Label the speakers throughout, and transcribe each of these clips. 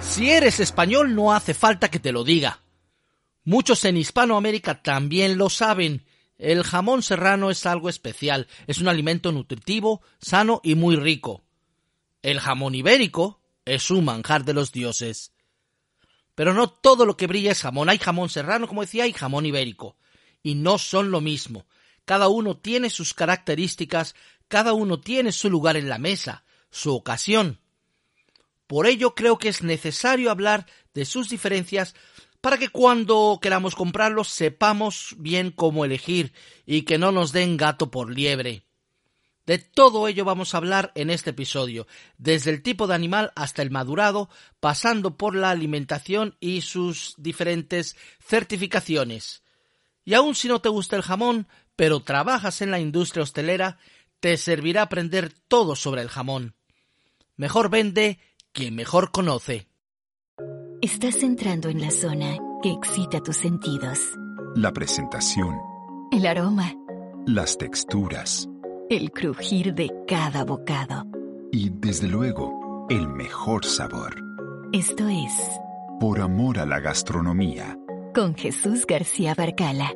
Speaker 1: Si eres español no hace falta que te lo diga. Muchos en Hispanoamérica también lo saben. El jamón serrano es algo especial, es un alimento nutritivo, sano y muy rico. El jamón ibérico es un manjar de los dioses. Pero no todo lo que brilla es jamón. Hay jamón serrano, como decía, y jamón ibérico. Y no son lo mismo. Cada uno tiene sus características, cada uno tiene su lugar en la mesa, su ocasión. Por ello creo que es necesario hablar de sus diferencias para que cuando queramos comprarlos sepamos bien cómo elegir y que no nos den gato por liebre. De todo ello vamos a hablar en este episodio, desde el tipo de animal hasta el madurado, pasando por la alimentación y sus diferentes certificaciones. Y aun si no te gusta el jamón, pero trabajas en la industria hostelera, te servirá aprender todo sobre el jamón. Mejor vende que mejor conoce.
Speaker 2: Estás entrando en la zona que excita tus sentidos.
Speaker 3: La presentación,
Speaker 2: El aroma,
Speaker 3: las texturas
Speaker 2: el crujir de cada bocado.
Speaker 3: y, desde luego, el mejor sabor.
Speaker 2: Esto es
Speaker 3: Por amor a la gastronomía.
Speaker 2: con Jesús García Barcala.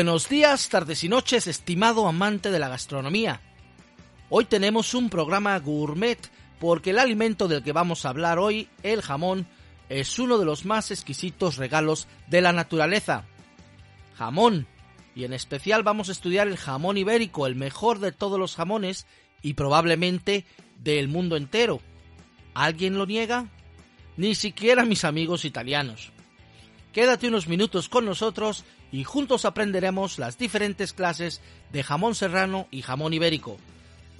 Speaker 1: Buenos días, tardes y noches, estimado amante de la gastronomía. Hoy tenemos un programa gourmet porque el alimento del que vamos a hablar hoy, el jamón, es uno de los más exquisitos regalos de la naturaleza. Jamón, y en especial vamos a estudiar el jamón ibérico, el mejor de todos los jamones y probablemente del mundo entero. ¿Alguien lo niega? Ni siquiera mis amigos italianos. Quédate unos minutos con nosotros y juntos aprenderemos las diferentes clases de jamón serrano y jamón ibérico.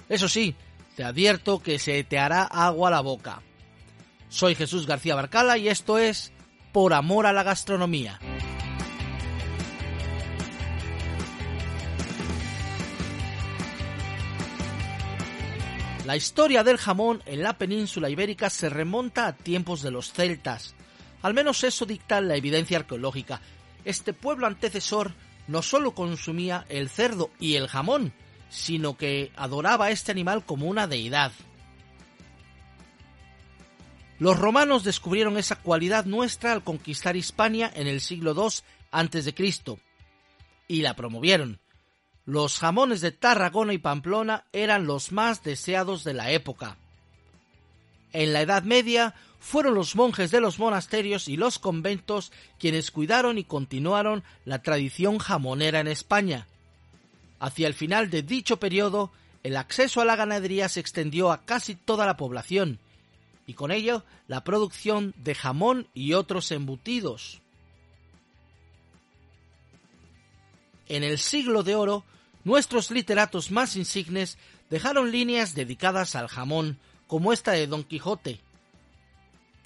Speaker 1: Eso sí, te advierto que se te hará agua la boca. Soy Jesús García Barcala y esto es Por Amor a la Gastronomía. La historia del jamón en la península ibérica se remonta a tiempos de los celtas. Al menos eso dicta la evidencia arqueológica. Este pueblo antecesor no solo consumía el cerdo y el jamón, sino que adoraba a este animal como una deidad. Los romanos descubrieron esa cualidad nuestra al conquistar Hispania en el siglo II a.C. y la promovieron. Los jamones de Tarragona y Pamplona eran los más deseados de la época. En la Edad Media fueron los monjes de los monasterios y los conventos quienes cuidaron y continuaron la tradición jamonera en España. Hacia el final de dicho periodo, el acceso a la ganadería se extendió a casi toda la población, y con ello la producción de jamón y otros embutidos. En el siglo de oro, nuestros literatos más insignes dejaron líneas dedicadas al jamón, como esta de Don Quijote.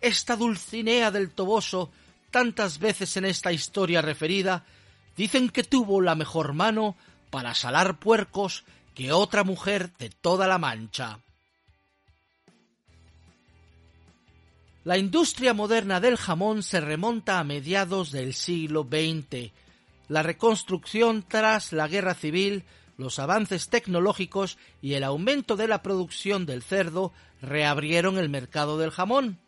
Speaker 1: Esta Dulcinea del Toboso, tantas veces en esta historia referida, dicen que tuvo la mejor mano para salar puercos que otra mujer de toda la Mancha. La industria moderna del jamón se remonta a mediados del siglo XX. La reconstrucción tras la guerra civil, los avances tecnológicos y el aumento de la producción del cerdo reabrieron el mercado del jamón.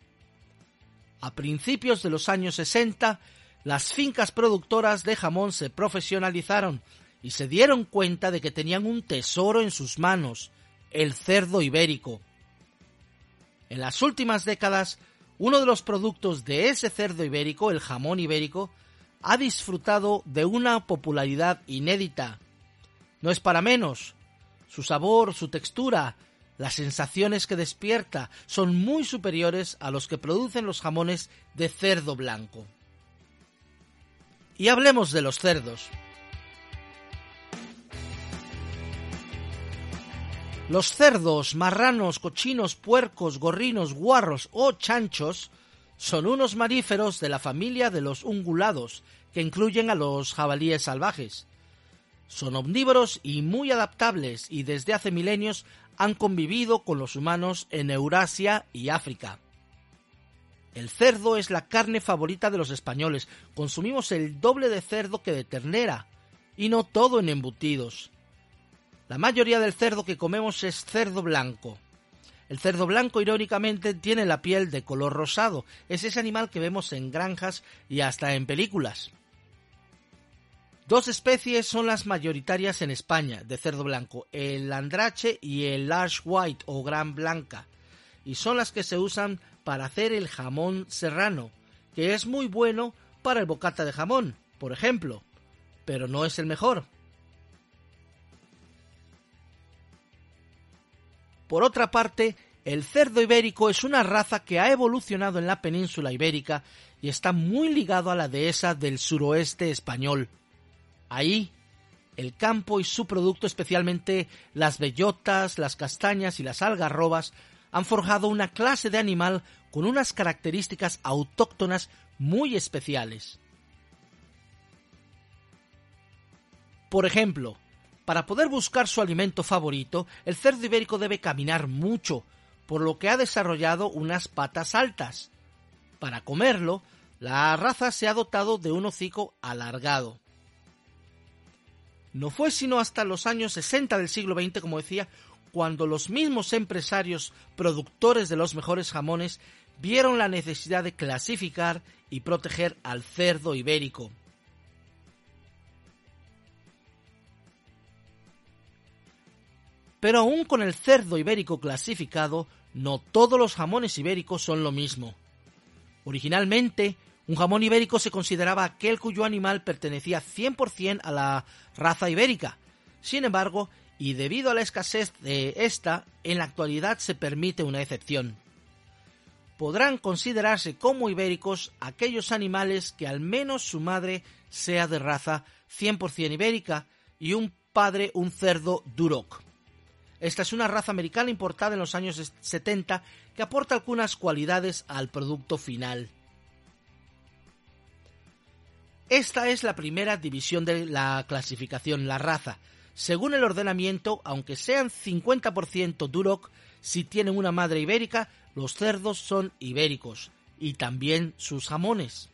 Speaker 1: A principios de los años 60, las fincas productoras de jamón se profesionalizaron y se dieron cuenta de que tenían un tesoro en sus manos, el cerdo ibérico. En las últimas décadas, uno de los productos de ese cerdo ibérico, el jamón ibérico, ha disfrutado de una popularidad inédita. No es para menos. Su sabor, su textura, las sensaciones que despierta son muy superiores a los que producen los jamones de cerdo blanco. Y hablemos de los cerdos. Los cerdos, marranos, cochinos, puercos, gorrinos, guarros o chanchos son unos maríferos de la familia de los ungulados, que incluyen a los jabalíes salvajes. Son omnívoros y muy adaptables y desde hace milenios han convivido con los humanos en Eurasia y África. El cerdo es la carne favorita de los españoles. Consumimos el doble de cerdo que de ternera, y no todo en embutidos. La mayoría del cerdo que comemos es cerdo blanco. El cerdo blanco, irónicamente, tiene la piel de color rosado. Es ese animal que vemos en granjas y hasta en películas. Dos especies son las mayoritarias en España de cerdo blanco, el andrache y el large white o gran blanca, y son las que se usan para hacer el jamón serrano, que es muy bueno para el bocata de jamón, por ejemplo, pero no es el mejor. Por otra parte, el cerdo ibérico es una raza que ha evolucionado en la península ibérica y está muy ligado a la dehesa del suroeste español. Ahí, el campo y su producto, especialmente las bellotas, las castañas y las algarrobas, han forjado una clase de animal con unas características autóctonas muy especiales. Por ejemplo, para poder buscar su alimento favorito, el cerdo ibérico debe caminar mucho, por lo que ha desarrollado unas patas altas. Para comerlo, la raza se ha dotado de un hocico alargado. No fue sino hasta los años 60 del siglo XX, como decía, cuando los mismos empresarios productores de los mejores jamones vieron la necesidad de clasificar y proteger al cerdo ibérico. Pero aún con el cerdo ibérico clasificado, no todos los jamones ibéricos son lo mismo. Originalmente, un jamón ibérico se consideraba aquel cuyo animal pertenecía 100% a la raza ibérica. Sin embargo, y debido a la escasez de esta, en la actualidad se permite una excepción. Podrán considerarse como ibéricos aquellos animales que al menos su madre sea de raza 100% ibérica y un padre un cerdo duroc. Esta es una raza americana importada en los años 70 que aporta algunas cualidades al producto final. Esta es la primera división de la clasificación, la raza. Según el ordenamiento, aunque sean 50% Duroc, si tienen una madre ibérica, los cerdos son ibéricos y también sus jamones.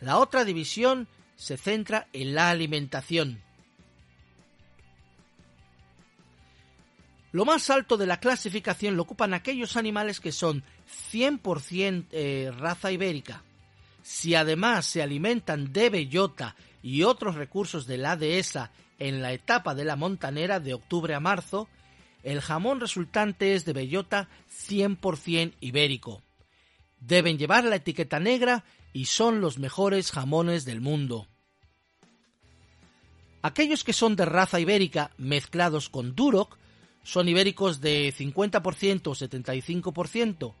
Speaker 1: La otra división se centra en la alimentación. Lo más alto de la clasificación lo ocupan aquellos animales que son 100% eh, raza ibérica. Si además se alimentan de bellota y otros recursos de la dehesa en la etapa de la montanera de octubre a marzo, el jamón resultante es de bellota 100% ibérico. Deben llevar la etiqueta negra y son los mejores jamones del mundo. Aquellos que son de raza ibérica mezclados con duroc son ibéricos de 50% o 75%.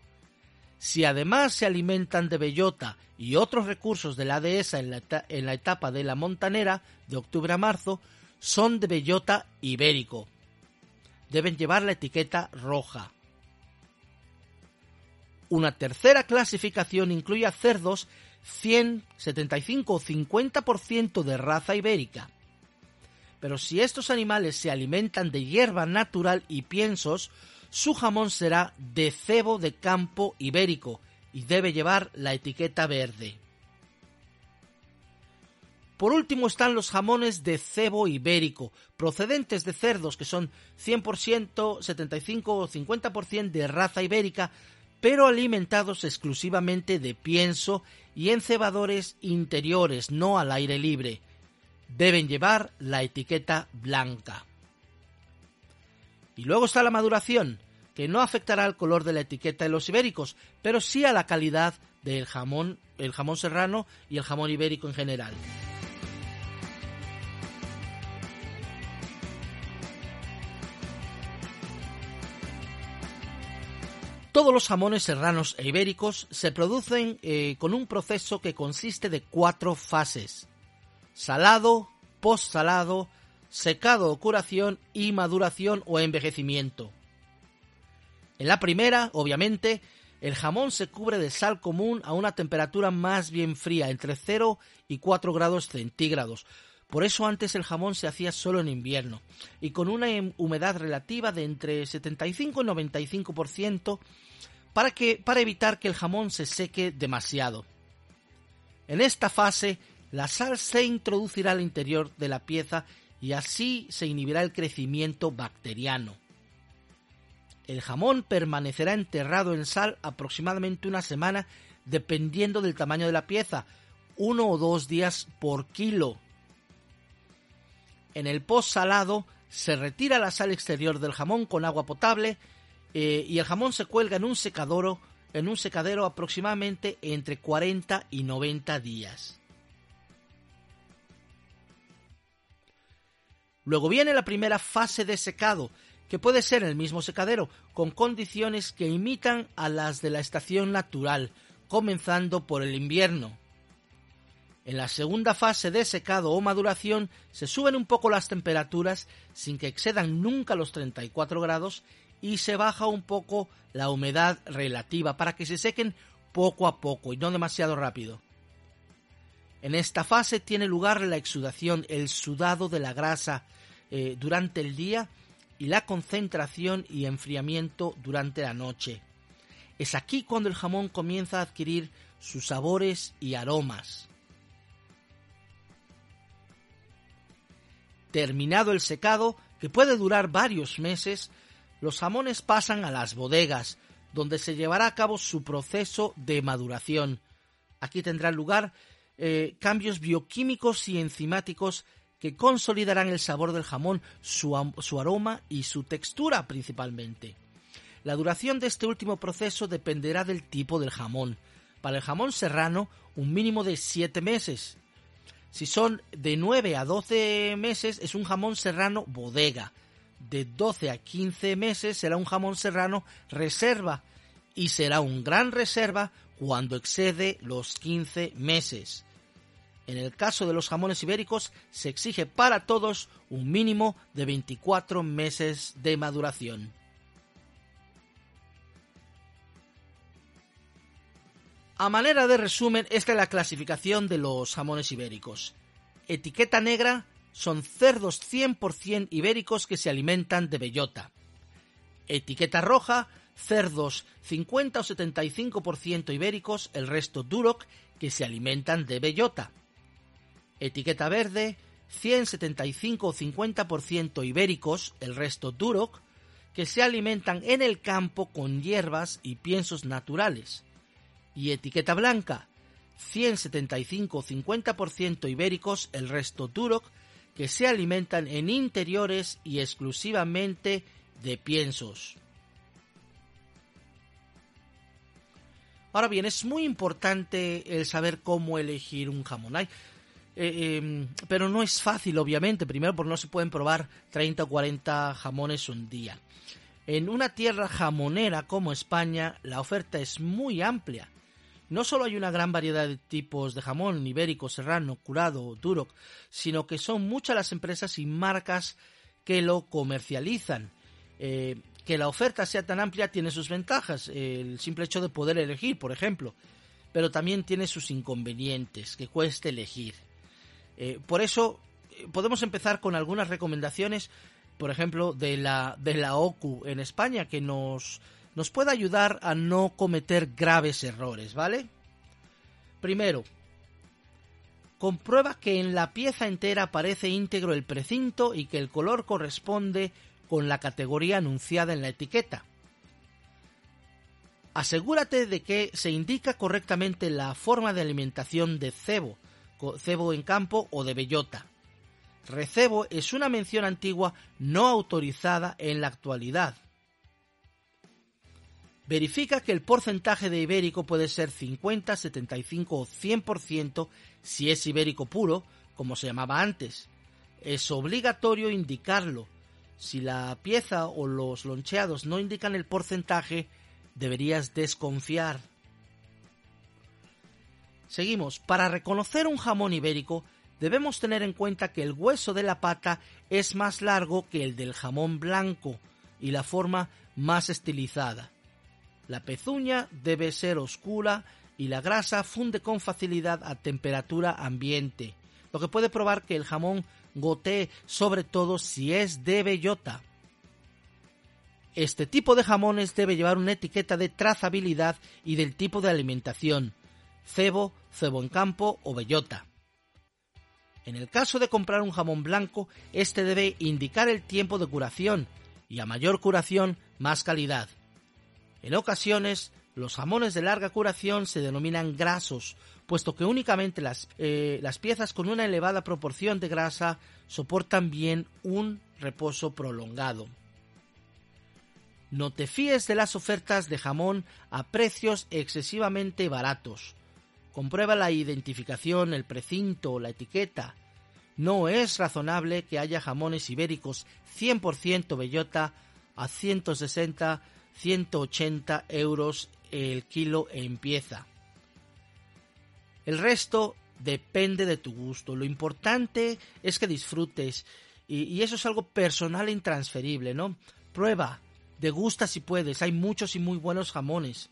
Speaker 1: Si además se alimentan de bellota y otros recursos de la dehesa en la, etapa de la montanera, de octubre a marzo, son de bellota ibérico. Deben llevar la etiqueta roja. Una tercera clasificación incluye a cerdos 100, 75 o 50% de raza ibérica pero si estos animales se alimentan de hierba natural y piensos, su jamón será de cebo de campo ibérico y debe llevar la etiqueta verde. Por último están los jamones de cebo ibérico, procedentes de cerdos que son 100%, 75 o 50% de raza ibérica, pero alimentados exclusivamente de pienso y encebadores interiores, no al aire libre deben llevar la etiqueta blanca. Y luego está la maduración, que no afectará al color de la etiqueta de los ibéricos, pero sí a la calidad del jamón, el jamón serrano y el jamón ibérico en general. Todos los jamones serranos e ibéricos se producen eh, con un proceso que consiste de cuatro fases. Salado, postsalado, secado o curación y maduración o envejecimiento. En la primera, obviamente, el jamón se cubre de sal común a una temperatura más bien fría, entre 0 y 4 grados centígrados. Por eso antes el jamón se hacía solo en invierno y con una humedad relativa de entre 75 y 95% para, que, para evitar que el jamón se seque demasiado. En esta fase, la sal se introducirá al interior de la pieza y así se inhibirá el crecimiento bacteriano. El jamón permanecerá enterrado en sal aproximadamente una semana dependiendo del tamaño de la pieza, uno o dos días por kilo. En el post salado se retira la sal exterior del jamón con agua potable eh, y el jamón se cuelga en un secadero, en un secadero aproximadamente entre 40 y 90 días. Luego viene la primera fase de secado, que puede ser el mismo secadero, con condiciones que imitan a las de la estación natural, comenzando por el invierno. En la segunda fase de secado o maduración se suben un poco las temperaturas sin que excedan nunca los 34 grados y se baja un poco la humedad relativa para que se sequen poco a poco y no demasiado rápido. En esta fase tiene lugar la exudación, el sudado de la grasa eh, durante el día y la concentración y enfriamiento durante la noche. Es aquí cuando el jamón comienza a adquirir sus sabores y aromas. Terminado el secado, que puede durar varios meses, los jamones pasan a las bodegas, donde se llevará a cabo su proceso de maduración. Aquí tendrán lugar eh, cambios bioquímicos y enzimáticos que consolidarán el sabor del jamón, su, aroma y su textura principalmente. La duración de este último proceso dependerá del tipo del jamón. Para el jamón serrano, un mínimo de 7 meses. Si son de 9 a 12 meses, es un jamón serrano bodega. De 12 a 15 meses será un jamón serrano reserva. Y será un gran reserva cuando excede los 15 meses. En el caso de los jamones ibéricos se exige para todos un mínimo de 24 meses de maduración. A manera de resumen, esta es la clasificación de los jamones ibéricos. Etiqueta negra son cerdos 100% ibéricos que se alimentan de bellota. Etiqueta roja, cerdos 50 o 75% ibéricos, el resto duroc, que se alimentan de bellota etiqueta verde, 175 o 50% ibéricos, el resto duroc, que se alimentan en el campo con hierbas y piensos naturales. Y etiqueta blanca, 175 o 50% ibéricos, el resto duroc, que se alimentan en interiores y exclusivamente de piensos. Ahora bien, es muy importante el saber cómo elegir un jamón. Eh, em, pero no es fácil, obviamente. Primero, porque no se pueden probar 30 o 40 jamones un día. En una tierra jamonera como España, la oferta es muy amplia. No solo hay una gran variedad de tipos de jamón, ibérico, serrano, curado, duro, sino que son muchas las empresas y marcas que lo comercializan. Eh, que la oferta sea tan amplia tiene sus ventajas, el simple hecho de poder elegir, por ejemplo, pero también tiene sus inconvenientes, que cueste elegir. Eh, por eso eh, podemos empezar con algunas recomendaciones, por ejemplo, de la, de la OCU en España, que nos, nos puede ayudar a no cometer graves errores, ¿vale? Primero, comprueba que en la pieza entera aparece íntegro el precinto y que el color corresponde con la categoría anunciada en la etiqueta. Asegúrate de que se indica correctamente la forma de alimentación de cebo, cebo en campo o de bellota. Recebo es una mención antigua no autorizada en la actualidad. Verifica que el porcentaje de ibérico puede ser 50, 75 o 100% si es ibérico puro, como se llamaba antes. Es obligatorio indicarlo. Si la pieza o los loncheados no indican el porcentaje, deberías desconfiar. Seguimos. Para reconocer un jamón ibérico, debemos tener en cuenta que el hueso de la pata es más largo que el del jamón blanco y la forma más estilizada. La pezuña debe ser oscura y la grasa funde con facilidad a temperatura ambiente, lo que puede probar que el jamón gotee sobre todo si es de bellota. Este tipo de jamones debe llevar una etiqueta de trazabilidad y del tipo de alimentación, cebo, cebo en campo o bellota. En el caso de comprar un jamón blanco, este debe indicar el tiempo de curación, y a mayor curación, más calidad. En ocasiones, los jamones de larga curación se denominan grasos, puesto que únicamente las, eh, las, piezas con una elevada proporción de grasa soportan bien un reposo prolongado. No te fíes de las ofertas de jamón a precios excesivamente baratos. Comprueba la identificación, el precinto, la etiqueta. No es razonable que haya jamones ibéricos 100% bellota a 160 180 euros el kilo en pieza. El resto depende de tu gusto. Lo importante es que disfrutes y, eso es algo personal e intransferible, ¿no? Prueba, degusta si puedes. Hay muchos y muy buenos jamones.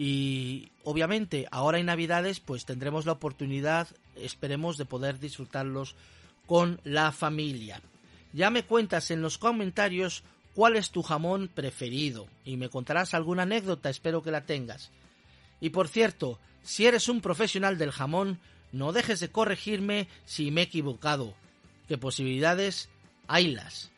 Speaker 1: Y obviamente ahora en Navidades pues tendremos la oportunidad, esperemos, de poder disfrutarlos con la familia. Ya me cuentas en los comentarios cuál es tu jamón preferido y me contarás alguna anécdota, espero que la tengas. Y por cierto, si eres un profesional del jamón, no dejes de corregirme si me he equivocado, ¿Qué posibilidades haylas.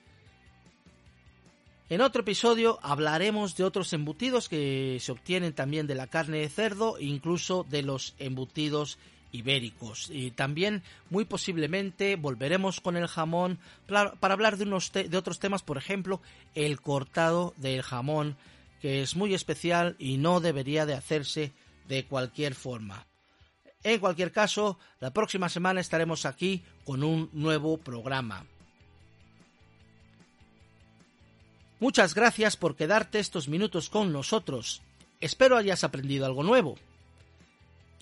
Speaker 1: En otro episodio hablaremos de otros embutidos que se obtienen también de la carne de cerdo e incluso de los embutidos ibéricos. Y también, muy posiblemente, volveremos con el jamón para, hablar de, unos de otros temas, por ejemplo, el cortado del jamón, que es muy especial y no debería de hacerse de cualquier forma. En cualquier caso, la próxima semana estaremos aquí con un nuevo programa. Muchas gracias por quedarte estos minutos con nosotros. Espero hayas aprendido algo nuevo.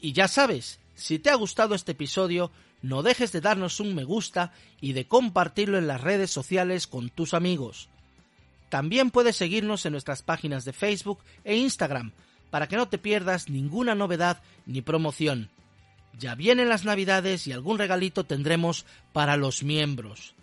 Speaker 1: Y ya sabes, si te ha gustado este episodio, no dejes de darnos un me gusta y de compartirlo en las redes sociales con tus amigos. También puedes seguirnos en nuestras páginas de Facebook e Instagram para que no te pierdas ninguna novedad ni promoción. Ya vienen las navidades y algún regalito tendremos para los miembros.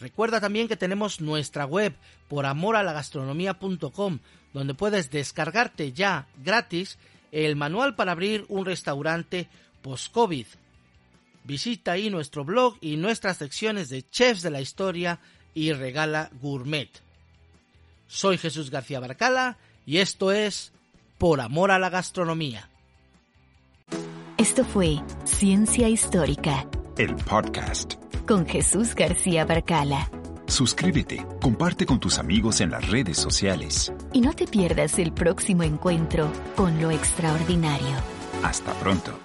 Speaker 1: Recuerda también que tenemos nuestra web por amoralagastronomía.com donde puedes descargarte ya gratis el manual para abrir un restaurante post-COVID. Visita ahí nuestro blog y nuestras secciones de chefs de la historia y regala gourmet. Soy Jesús García Barcala y esto es Por Amor a la Gastronomía.
Speaker 2: Esto fue Ciencia Histórica.
Speaker 3: El podcast.
Speaker 2: Con Jesús García Barcala.
Speaker 3: Suscríbete, comparte con tus amigos en las redes sociales.
Speaker 2: Y no te pierdas el próximo encuentro con lo extraordinario.
Speaker 3: Hasta pronto.